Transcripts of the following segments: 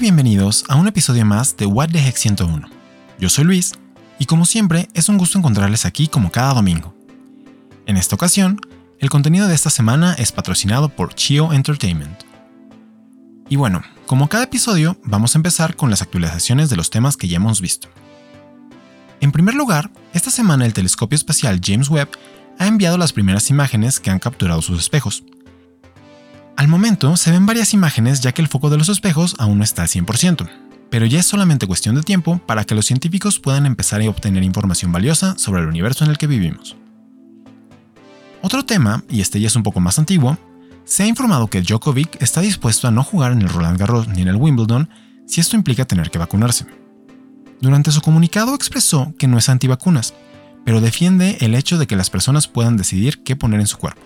Bienvenidos a un episodio más de What the Heck 101. Yo soy Luis y como siempre es un gusto encontrarles aquí como cada domingo. En esta ocasión, el contenido de esta semana es patrocinado por Chio Entertainment. Y bueno, como cada episodio, vamos a empezar con las actualizaciones de los temas que ya hemos visto. En primer lugar, esta semana el telescopio espacial James Webb ha enviado las primeras imágenes que han capturado sus espejos, al momento se ven varias imágenes ya que el foco de los espejos aún no está al 100%, pero ya es solamente cuestión de tiempo para que los científicos puedan empezar a obtener información valiosa sobre el universo en el que vivimos. Otro tema, y este ya es un poco más antiguo, se ha informado que Djokovic está dispuesto a no jugar en el Roland Garros ni en el Wimbledon si esto implica tener que vacunarse. Durante su comunicado expresó que no es antivacunas, pero defiende el hecho de que las personas puedan decidir qué poner en su cuerpo.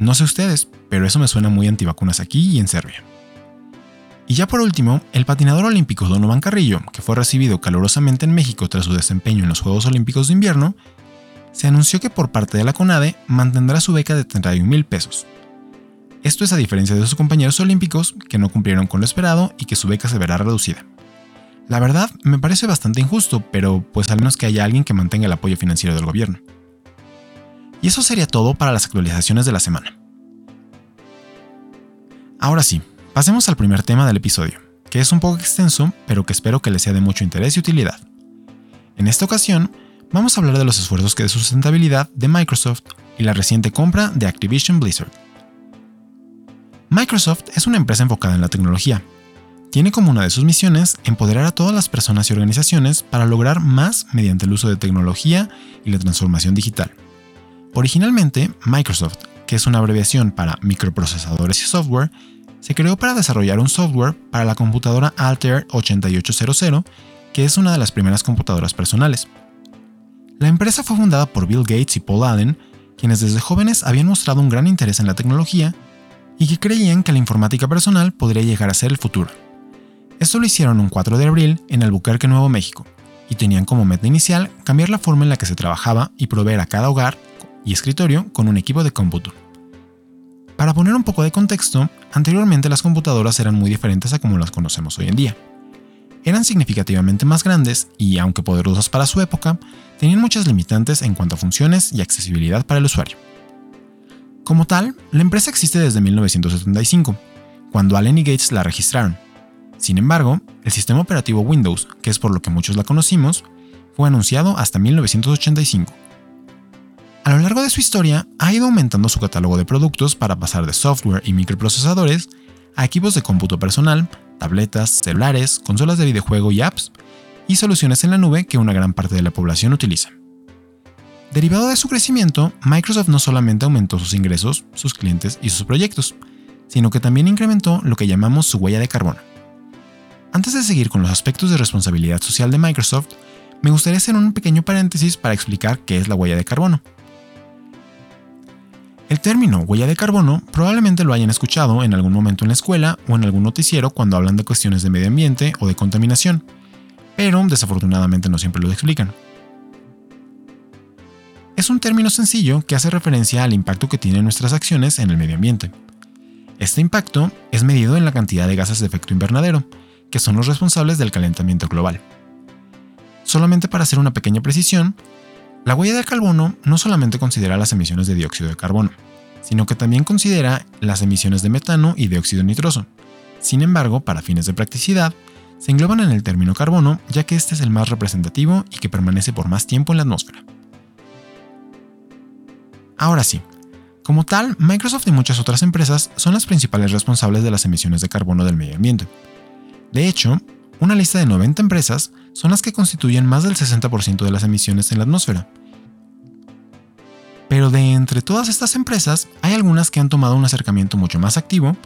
No sé ustedes, pero eso me suena muy antivacunas aquí y en Serbia. Y ya por último, el patinador olímpico Donovan Carrillo, que fue recibido calurosamente en México tras su desempeño en los Juegos Olímpicos de Invierno, se anunció que por parte de la CONADE mantendrá su beca de 31 mil pesos. Esto es a diferencia de sus compañeros olímpicos que no cumplieron con lo esperado y que su beca se verá reducida. La verdad, me parece bastante injusto, pero pues al menos que haya alguien que mantenga el apoyo financiero del gobierno. Y eso sería todo para las actualizaciones de la semana. Ahora sí, pasemos al primer tema del episodio, que es un poco extenso, pero que espero que les sea de mucho interés y utilidad. En esta ocasión, vamos a hablar de los esfuerzos de sustentabilidad de Microsoft y la reciente compra de Activision Blizzard. Microsoft es una empresa enfocada en la tecnología. Tiene como una de sus misiones empoderar a todas las personas y organizaciones para lograr más mediante el uso de tecnología y la transformación digital. Originalmente, Microsoft, que es una abreviación para microprocesadores y software, se creó para desarrollar un software para la computadora Altair 8800, que es una de las primeras computadoras personales. La empresa fue fundada por Bill Gates y Paul Allen, quienes desde jóvenes habían mostrado un gran interés en la tecnología y que creían que la informática personal podría llegar a ser el futuro. Esto lo hicieron un 4 de abril en Albuquerque, Nuevo México, y tenían como meta inicial cambiar la forma en la que se trabajaba y proveer a cada hogar y escritorio con un equipo de cómputo. Para poner un poco de contexto, anteriormente las computadoras eran muy diferentes a como las conocemos hoy en día. Eran significativamente más grandes y, aunque poderosas para su época, tenían muchas limitantes en cuanto a funciones y accesibilidad para el usuario. Como tal, la empresa existe desde 1975, cuando Allen y Gates la registraron. Sin embargo, el sistema operativo Windows, que es por lo que muchos la conocimos, fue anunciado hasta 1985 a lo largo de su historia, ha ido aumentando su catálogo de productos para pasar de software y microprocesadores a equipos de cómputo personal, tabletas, celulares, consolas de videojuego y apps, y soluciones en la nube que una gran parte de la población utiliza. Derivado de su crecimiento, Microsoft no solamente aumentó sus ingresos, sus clientes y sus proyectos, sino que también incrementó lo que llamamos su huella de carbono. Antes de seguir con los aspectos de responsabilidad social de Microsoft, me gustaría hacer un pequeño paréntesis para explicar qué es la huella de carbono. El término huella de carbono probablemente lo hayan escuchado en algún momento en la escuela o en algún noticiero cuando hablan de cuestiones de medio ambiente o de contaminación, pero desafortunadamente no siempre lo explican. Es un término sencillo que hace referencia al impacto que tienen nuestras acciones en el medio ambiente. Este impacto es medido en la cantidad de gases de efecto invernadero, que son los responsables del calentamiento global. Solamente para hacer una pequeña precisión, la huella de carbono no solamente considera las emisiones de dióxido de carbono, sino que también considera las emisiones de metano y dióxido nitroso. Sin embargo, para fines de practicidad, se engloban en el término carbono ya que este es el más representativo y que permanece por más tiempo en la atmósfera. Ahora sí, como tal, Microsoft y muchas otras empresas son las principales responsables de las emisiones de carbono del medio ambiente. De hecho, una lista de 90 empresas son las que constituyen más del 60% de las emisiones en la atmósfera. Pero de entre todas estas empresas, hay algunas que han tomado un acercamiento mucho más activo,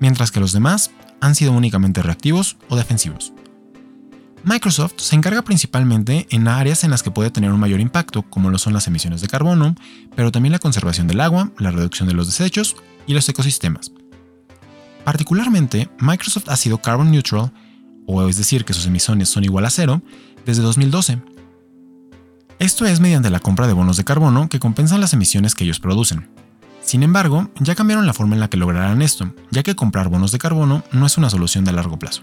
mientras que los demás han sido únicamente reactivos o defensivos. Microsoft se encarga principalmente en áreas en las que puede tener un mayor impacto, como lo son las emisiones de carbono, pero también la conservación del agua, la reducción de los desechos y los ecosistemas. Particularmente, Microsoft ha sido carbon neutral o es decir, que sus emisiones son igual a cero, desde 2012. Esto es mediante la compra de bonos de carbono que compensan las emisiones que ellos producen. Sin embargo, ya cambiaron la forma en la que lograrán esto, ya que comprar bonos de carbono no es una solución de largo plazo.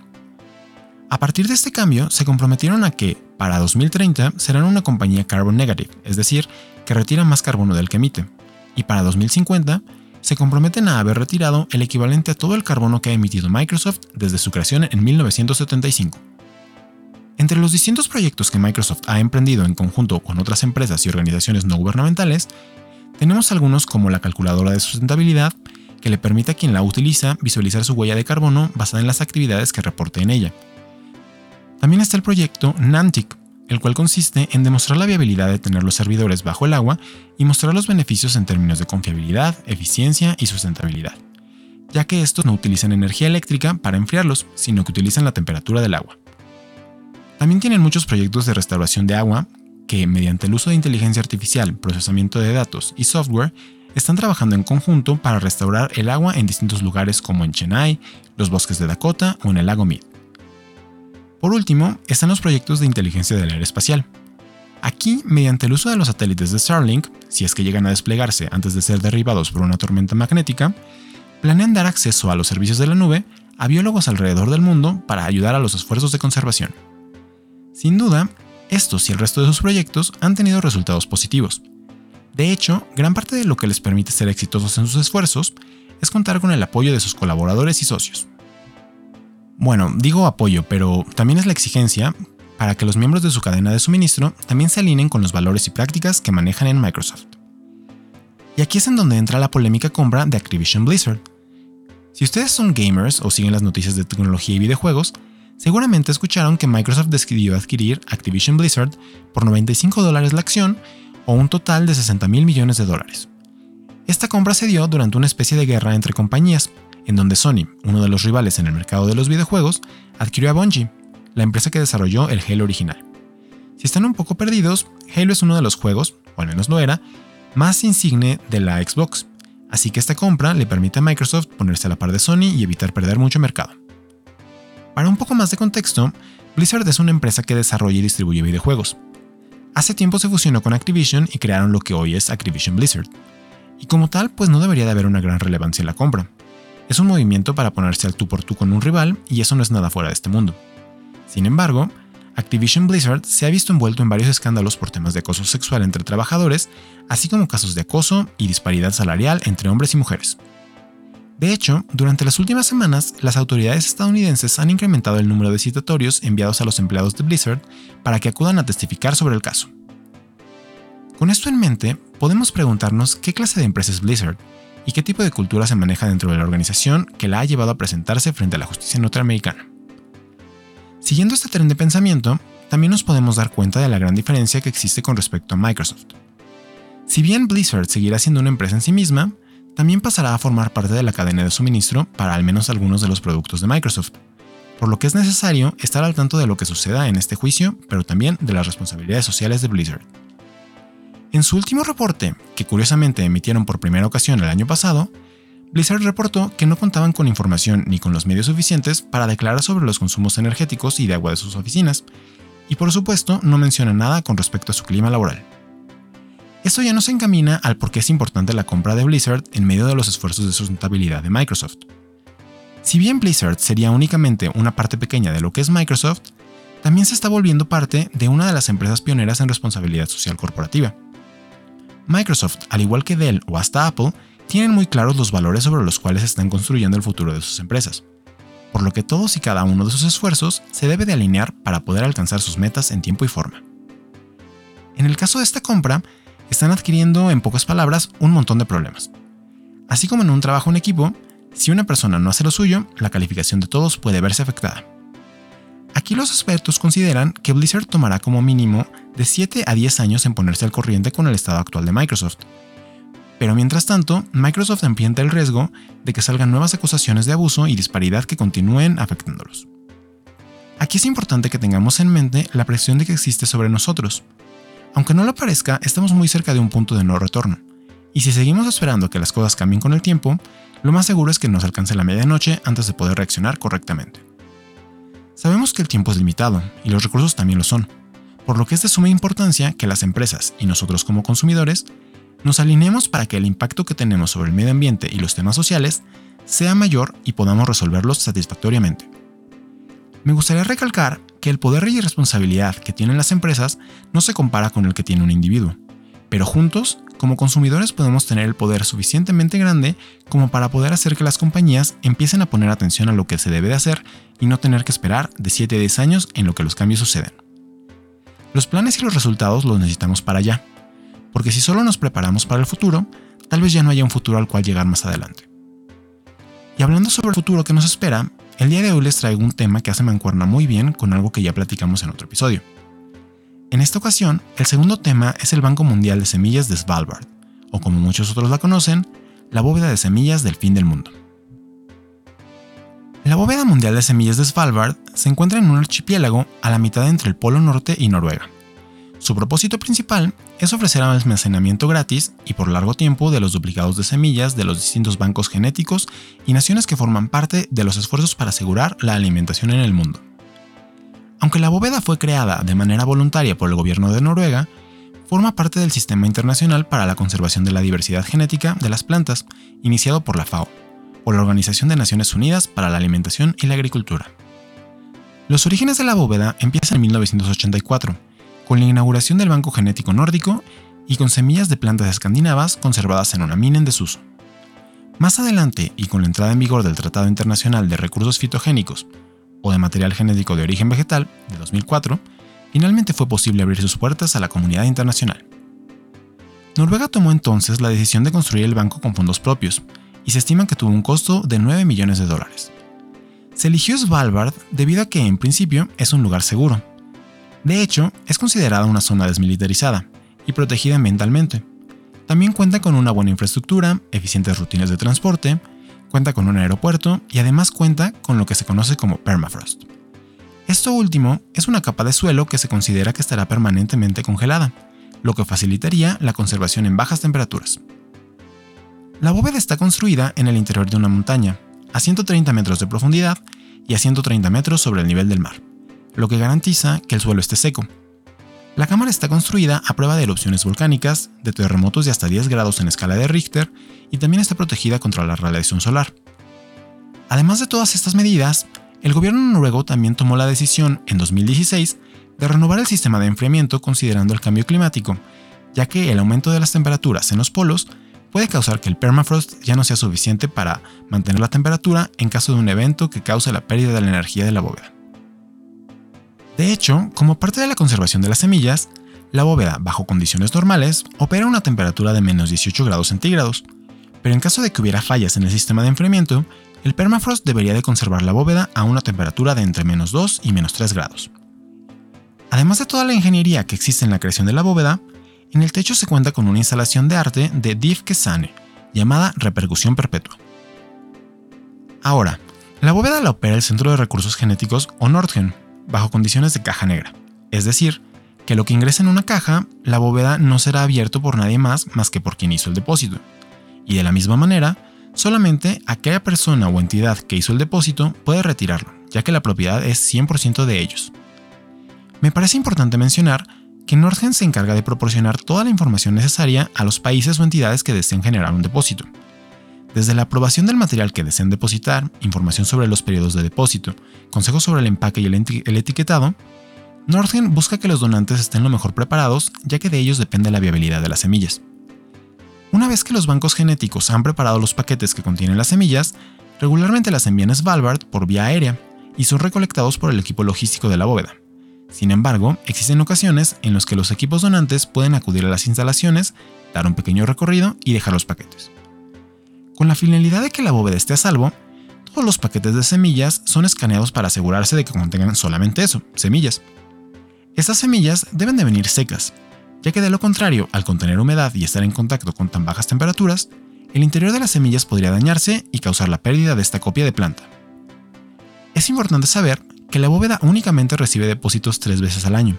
A partir de este cambio, se comprometieron a que, para 2030, serán una compañía carbon negative, es decir, que retira más carbono del que emite, y para 2050, se comprometen a haber retirado el equivalente a todo el carbono que ha emitido Microsoft desde su creación en 1975. Entre los distintos proyectos que Microsoft ha emprendido en conjunto con otras empresas y organizaciones no gubernamentales, tenemos algunos como la calculadora de sustentabilidad, que le permite a quien la utiliza visualizar su huella de carbono basada en las actividades que reporte en ella. También está el proyecto Nantic, el cual consiste en demostrar la viabilidad de tener los servidores bajo el agua y mostrar los beneficios en términos de confiabilidad, eficiencia y sustentabilidad, ya que estos no utilizan energía eléctrica para enfriarlos, sino que utilizan la temperatura del agua. También tienen muchos proyectos de restauración de agua que, mediante el uso de inteligencia artificial, procesamiento de datos y software, están trabajando en conjunto para restaurar el agua en distintos lugares como en Chennai, los bosques de Dakota o en el lago Mead. Por último, están los proyectos de inteligencia del aire espacial. Aquí, mediante el uso de los satélites de Starlink, si es que llegan a desplegarse antes de ser derribados por una tormenta magnética, planean dar acceso a los servicios de la nube a biólogos alrededor del mundo para ayudar a los esfuerzos de conservación. Sin duda, estos y el resto de sus proyectos han tenido resultados positivos. De hecho, gran parte de lo que les permite ser exitosos en sus esfuerzos es contar con el apoyo de sus colaboradores y socios. Bueno, digo apoyo, pero también es la exigencia para que los miembros de su cadena de suministro también se alineen con los valores y prácticas que manejan en Microsoft. Y aquí es en donde entra la polémica compra de Activision Blizzard. Si ustedes son gamers o siguen las noticias de tecnología y videojuegos, seguramente escucharon que Microsoft decidió adquirir Activision Blizzard por 95 dólares la acción o un total de 60 mil millones de dólares. Esta compra se dio durante una especie de guerra entre compañías, en donde Sony, uno de los rivales en el mercado de los videojuegos, adquirió a Bungie, la empresa que desarrolló el Halo original. Si están un poco perdidos, Halo es uno de los juegos, o al menos lo era, más insigne de la Xbox, así que esta compra le permite a Microsoft ponerse a la par de Sony y evitar perder mucho mercado. Para un poco más de contexto, Blizzard es una empresa que desarrolla y distribuye videojuegos. Hace tiempo se fusionó con Activision y crearon lo que hoy es Activision Blizzard. Y como tal, pues no debería de haber una gran relevancia en la compra, es un movimiento para ponerse al tú por tú con un rival y eso no es nada fuera de este mundo. Sin embargo, Activision Blizzard se ha visto envuelto en varios escándalos por temas de acoso sexual entre trabajadores, así como casos de acoso y disparidad salarial entre hombres y mujeres. De hecho, durante las últimas semanas, las autoridades estadounidenses han incrementado el número de citatorios enviados a los empleados de Blizzard para que acudan a testificar sobre el caso. Con esto en mente, podemos preguntarnos qué clase de empresa es Blizzard y qué tipo de cultura se maneja dentro de la organización que la ha llevado a presentarse frente a la justicia norteamericana. Siguiendo este tren de pensamiento, también nos podemos dar cuenta de la gran diferencia que existe con respecto a Microsoft. Si bien Blizzard seguirá siendo una empresa en sí misma, también pasará a formar parte de la cadena de suministro para al menos algunos de los productos de Microsoft, por lo que es necesario estar al tanto de lo que suceda en este juicio, pero también de las responsabilidades sociales de Blizzard. En su último reporte, que curiosamente emitieron por primera ocasión el año pasado, Blizzard reportó que no contaban con información ni con los medios suficientes para declarar sobre los consumos energéticos y de agua de sus oficinas, y por supuesto no menciona nada con respecto a su clima laboral. Esto ya nos encamina al por qué es importante la compra de Blizzard en medio de los esfuerzos de sustentabilidad de Microsoft. Si bien Blizzard sería únicamente una parte pequeña de lo que es Microsoft, también se está volviendo parte de una de las empresas pioneras en responsabilidad social corporativa. Microsoft, al igual que Dell o hasta Apple, tienen muy claros los valores sobre los cuales están construyendo el futuro de sus empresas, por lo que todos y cada uno de sus esfuerzos se debe de alinear para poder alcanzar sus metas en tiempo y forma. En el caso de esta compra, están adquiriendo, en pocas palabras, un montón de problemas. Así como en un trabajo en equipo, si una persona no hace lo suyo, la calificación de todos puede verse afectada. Aquí los expertos consideran que Blizzard tomará como mínimo de 7 a 10 años en ponerse al corriente con el estado actual de Microsoft. Pero mientras tanto, Microsoft ambienta el riesgo de que salgan nuevas acusaciones de abuso y disparidad que continúen afectándolos. Aquí es importante que tengamos en mente la presión de que existe sobre nosotros. Aunque no lo parezca, estamos muy cerca de un punto de no retorno. Y si seguimos esperando que las cosas cambien con el tiempo, lo más seguro es que nos alcance la medianoche antes de poder reaccionar correctamente. Sabemos que el tiempo es limitado y los recursos también lo son, por lo que es de suma importancia que las empresas y nosotros como consumidores nos alineemos para que el impacto que tenemos sobre el medio ambiente y los temas sociales sea mayor y podamos resolverlos satisfactoriamente. Me gustaría recalcar que el poder y responsabilidad que tienen las empresas no se compara con el que tiene un individuo, pero juntos, como consumidores podemos tener el poder suficientemente grande como para poder hacer que las compañías empiecen a poner atención a lo que se debe de hacer y no tener que esperar de 7 a 10 años en lo que los cambios suceden. Los planes y los resultados los necesitamos para allá, porque si solo nos preparamos para el futuro, tal vez ya no haya un futuro al cual llegar más adelante. Y hablando sobre el futuro que nos espera, el día de hoy les traigo un tema que hace mancuerna muy bien con algo que ya platicamos en otro episodio. En esta ocasión, el segundo tema es el Banco Mundial de Semillas de Svalbard, o como muchos otros la conocen, la bóveda de semillas del fin del mundo. La bóveda mundial de semillas de Svalbard se encuentra en un archipiélago a la mitad entre el Polo Norte y Noruega, su propósito principal es ofrecer almacenamiento gratis y por largo tiempo de los duplicados de semillas de los distintos bancos genéticos y naciones que forman parte de los esfuerzos para asegurar la alimentación en el mundo. Aunque la bóveda fue creada de manera voluntaria por el gobierno de Noruega, forma parte del Sistema Internacional para la Conservación de la Diversidad Genética de las Plantas, iniciado por la FAO, o la Organización de Naciones Unidas para la Alimentación y la Agricultura. Los orígenes de la bóveda empiezan en 1984, con la inauguración del Banco Genético Nórdico y con semillas de plantas escandinavas conservadas en una mina en desuso. Más adelante, y con la entrada en vigor del Tratado Internacional de Recursos Fitogénicos o de Material Genético de Origen Vegetal de 2004, finalmente fue posible abrir sus puertas a la comunidad internacional. Noruega tomó entonces la decisión de construir el banco con fondos propios, y se estima que tuvo un costo de 9 millones de dólares. Se eligió Svalbard debido a que, en principio, es un lugar seguro, de hecho, es considerada una zona desmilitarizada y protegida ambientalmente. También cuenta con una buena infraestructura, eficientes rutinas de transporte, cuenta con un aeropuerto y además cuenta con lo que se conoce como permafrost. Esto último es una capa de suelo que se considera que estará permanentemente congelada, lo que facilitaría la conservación en bajas temperaturas. La bóveda está construida en el interior de una montaña, a 130 metros de profundidad y a 130 metros sobre el nivel del mar lo que garantiza que el suelo esté seco. La cámara está construida a prueba de erupciones volcánicas, de terremotos de hasta 10 grados en escala de Richter y también está protegida contra la radiación solar. Además de todas estas medidas, el gobierno noruego también tomó la decisión en 2016 de renovar el sistema de enfriamiento considerando el cambio climático, ya que el aumento de las temperaturas en los polos puede causar que el permafrost ya no sea suficiente para mantener la temperatura en caso de un evento que cause la pérdida de la energía de la bóveda. De hecho, como parte de la conservación de las semillas, la bóveda, bajo condiciones normales, opera a una temperatura de menos 18 grados centígrados, pero en caso de que hubiera fallas en el sistema de enfriamiento, el permafrost debería de conservar la bóveda a una temperatura de entre menos 2 y menos 3 grados. Además de toda la ingeniería que existe en la creación de la bóveda, en el techo se cuenta con una instalación de arte de Div Kesane, llamada repercusión perpetua. Ahora, la bóveda la opera el Centro de Recursos Genéticos o Nordgen, bajo condiciones de caja negra, es decir, que lo que ingresa en una caja, la bóveda no será abierto por nadie más más que por quien hizo el depósito. Y de la misma manera, solamente aquella persona o entidad que hizo el depósito puede retirarlo, ya que la propiedad es 100% de ellos. Me parece importante mencionar que Nordgen se encarga de proporcionar toda la información necesaria a los países o entidades que deseen generar un depósito, desde la aprobación del material que deseen depositar, información sobre los periodos de depósito, consejos sobre el empaque y el, etiquetado, Nordgen busca que los donantes estén lo mejor preparados, ya que de ellos depende la viabilidad de las semillas. Una vez que los bancos genéticos han preparado los paquetes que contienen las semillas, regularmente las envían a Svalbard por vía aérea y son recolectados por el equipo logístico de la bóveda. Sin embargo, existen ocasiones en las que los equipos donantes pueden acudir a las instalaciones, dar un pequeño recorrido y dejar los paquetes. Con la finalidad de que la bóveda esté a salvo, todos los paquetes de semillas son escaneados para asegurarse de que contengan solamente eso, semillas. Estas semillas deben de venir secas, ya que de lo contrario, al contener humedad y estar en contacto con tan bajas temperaturas, el interior de las semillas podría dañarse y causar la pérdida de esta copia de planta. Es importante saber que la bóveda únicamente recibe depósitos tres veces al año,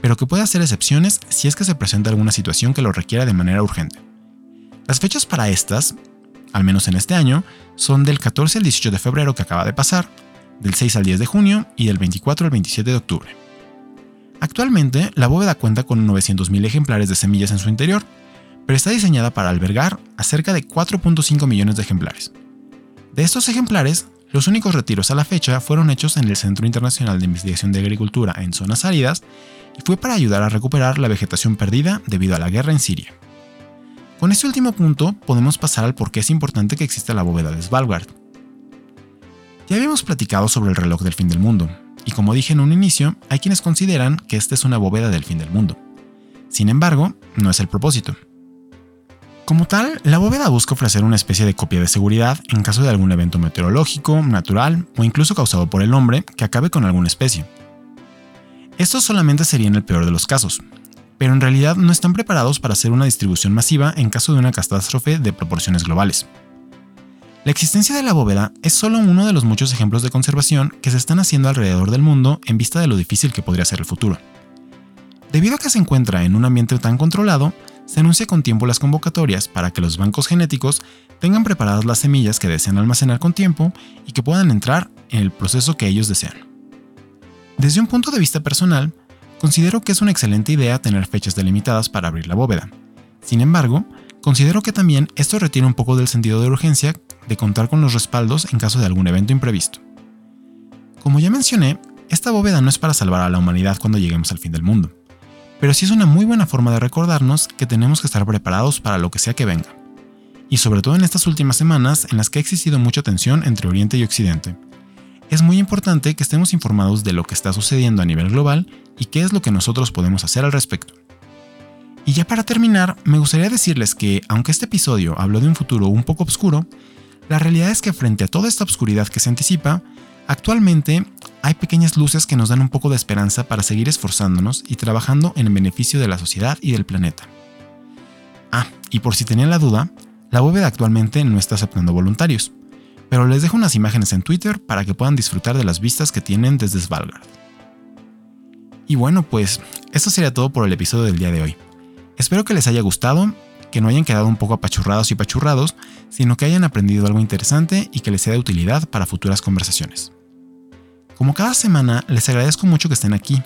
pero que puede hacer excepciones si es que se presenta alguna situación que lo requiera de manera urgente. Las fechas para estas al menos en este año, son del 14 al 18 de febrero que acaba de pasar, del 6 al 10 de junio y del 24 al 27 de octubre. Actualmente, la bóveda cuenta con 900.000 ejemplares de semillas en su interior, pero está diseñada para albergar a cerca de 4.5 millones de ejemplares. De estos ejemplares, los únicos retiros a la fecha fueron hechos en el Centro Internacional de Investigación de Agricultura en zonas áridas y fue para ayudar a recuperar la vegetación perdida debido a la guerra en Siria. Con este último punto podemos pasar al por qué es importante que exista la bóveda de Svalbard. Ya habíamos platicado sobre el reloj del fin del mundo, y como dije en un inicio, hay quienes consideran que esta es una bóveda del fin del mundo. Sin embargo, no es el propósito. Como tal, la bóveda busca ofrecer una especie de copia de seguridad en caso de algún evento meteorológico, natural o incluso causado por el hombre que acabe con alguna especie. Esto solamente sería en el peor de los casos, pero en realidad no están preparados para hacer una distribución masiva en caso de una catástrofe de proporciones globales. La existencia de la bóveda es solo uno de los muchos ejemplos de conservación que se están haciendo alrededor del mundo en vista de lo difícil que podría ser el futuro. Debido a que se encuentra en un ambiente tan controlado, se anuncia con tiempo las convocatorias para que los bancos genéticos tengan preparadas las semillas que desean almacenar con tiempo y que puedan entrar en el proceso que ellos desean. Desde un punto de vista personal, considero que es una excelente idea tener fechas delimitadas para abrir la bóveda. Sin embargo, considero que también esto retiene un poco del sentido de urgencia de contar con los respaldos en caso de algún evento imprevisto. Como ya mencioné, esta bóveda no es para salvar a la humanidad cuando lleguemos al fin del mundo, pero sí es una muy buena forma de recordarnos que tenemos que estar preparados para lo que sea que venga. Y sobre todo en estas últimas semanas en las que ha existido mucha tensión entre Oriente y Occidente. Es muy importante que estemos informados de lo que está sucediendo a nivel global y qué es lo que nosotros podemos hacer al respecto. Y ya para terminar, me gustaría decirles que, aunque este episodio habló de un futuro un poco oscuro, la realidad es que frente a toda esta oscuridad que se anticipa, actualmente hay pequeñas luces que nos dan un poco de esperanza para seguir esforzándonos y trabajando en beneficio de la sociedad y del planeta. Ah, y por si tenían la duda, la bóveda actualmente no está aceptando voluntarios, pero les dejo unas imágenes en Twitter para que puedan disfrutar de las vistas que tienen desde Svalbard. Y bueno, pues esto sería todo por el episodio del día de hoy. Espero que les haya gustado, que no hayan quedado un poco apachurrados y pachurrados, sino que hayan aprendido algo interesante y que les sea de utilidad para futuras conversaciones. Como cada semana, les agradezco mucho que estén aquí.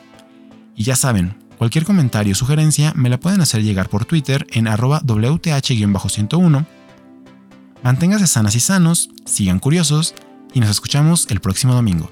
Y ya saben, cualquier comentario o sugerencia me la pueden hacer llegar por Twitter en arroba WTH-101. Manténganse sanas y sanos, sigan curiosos y nos escuchamos el próximo domingo.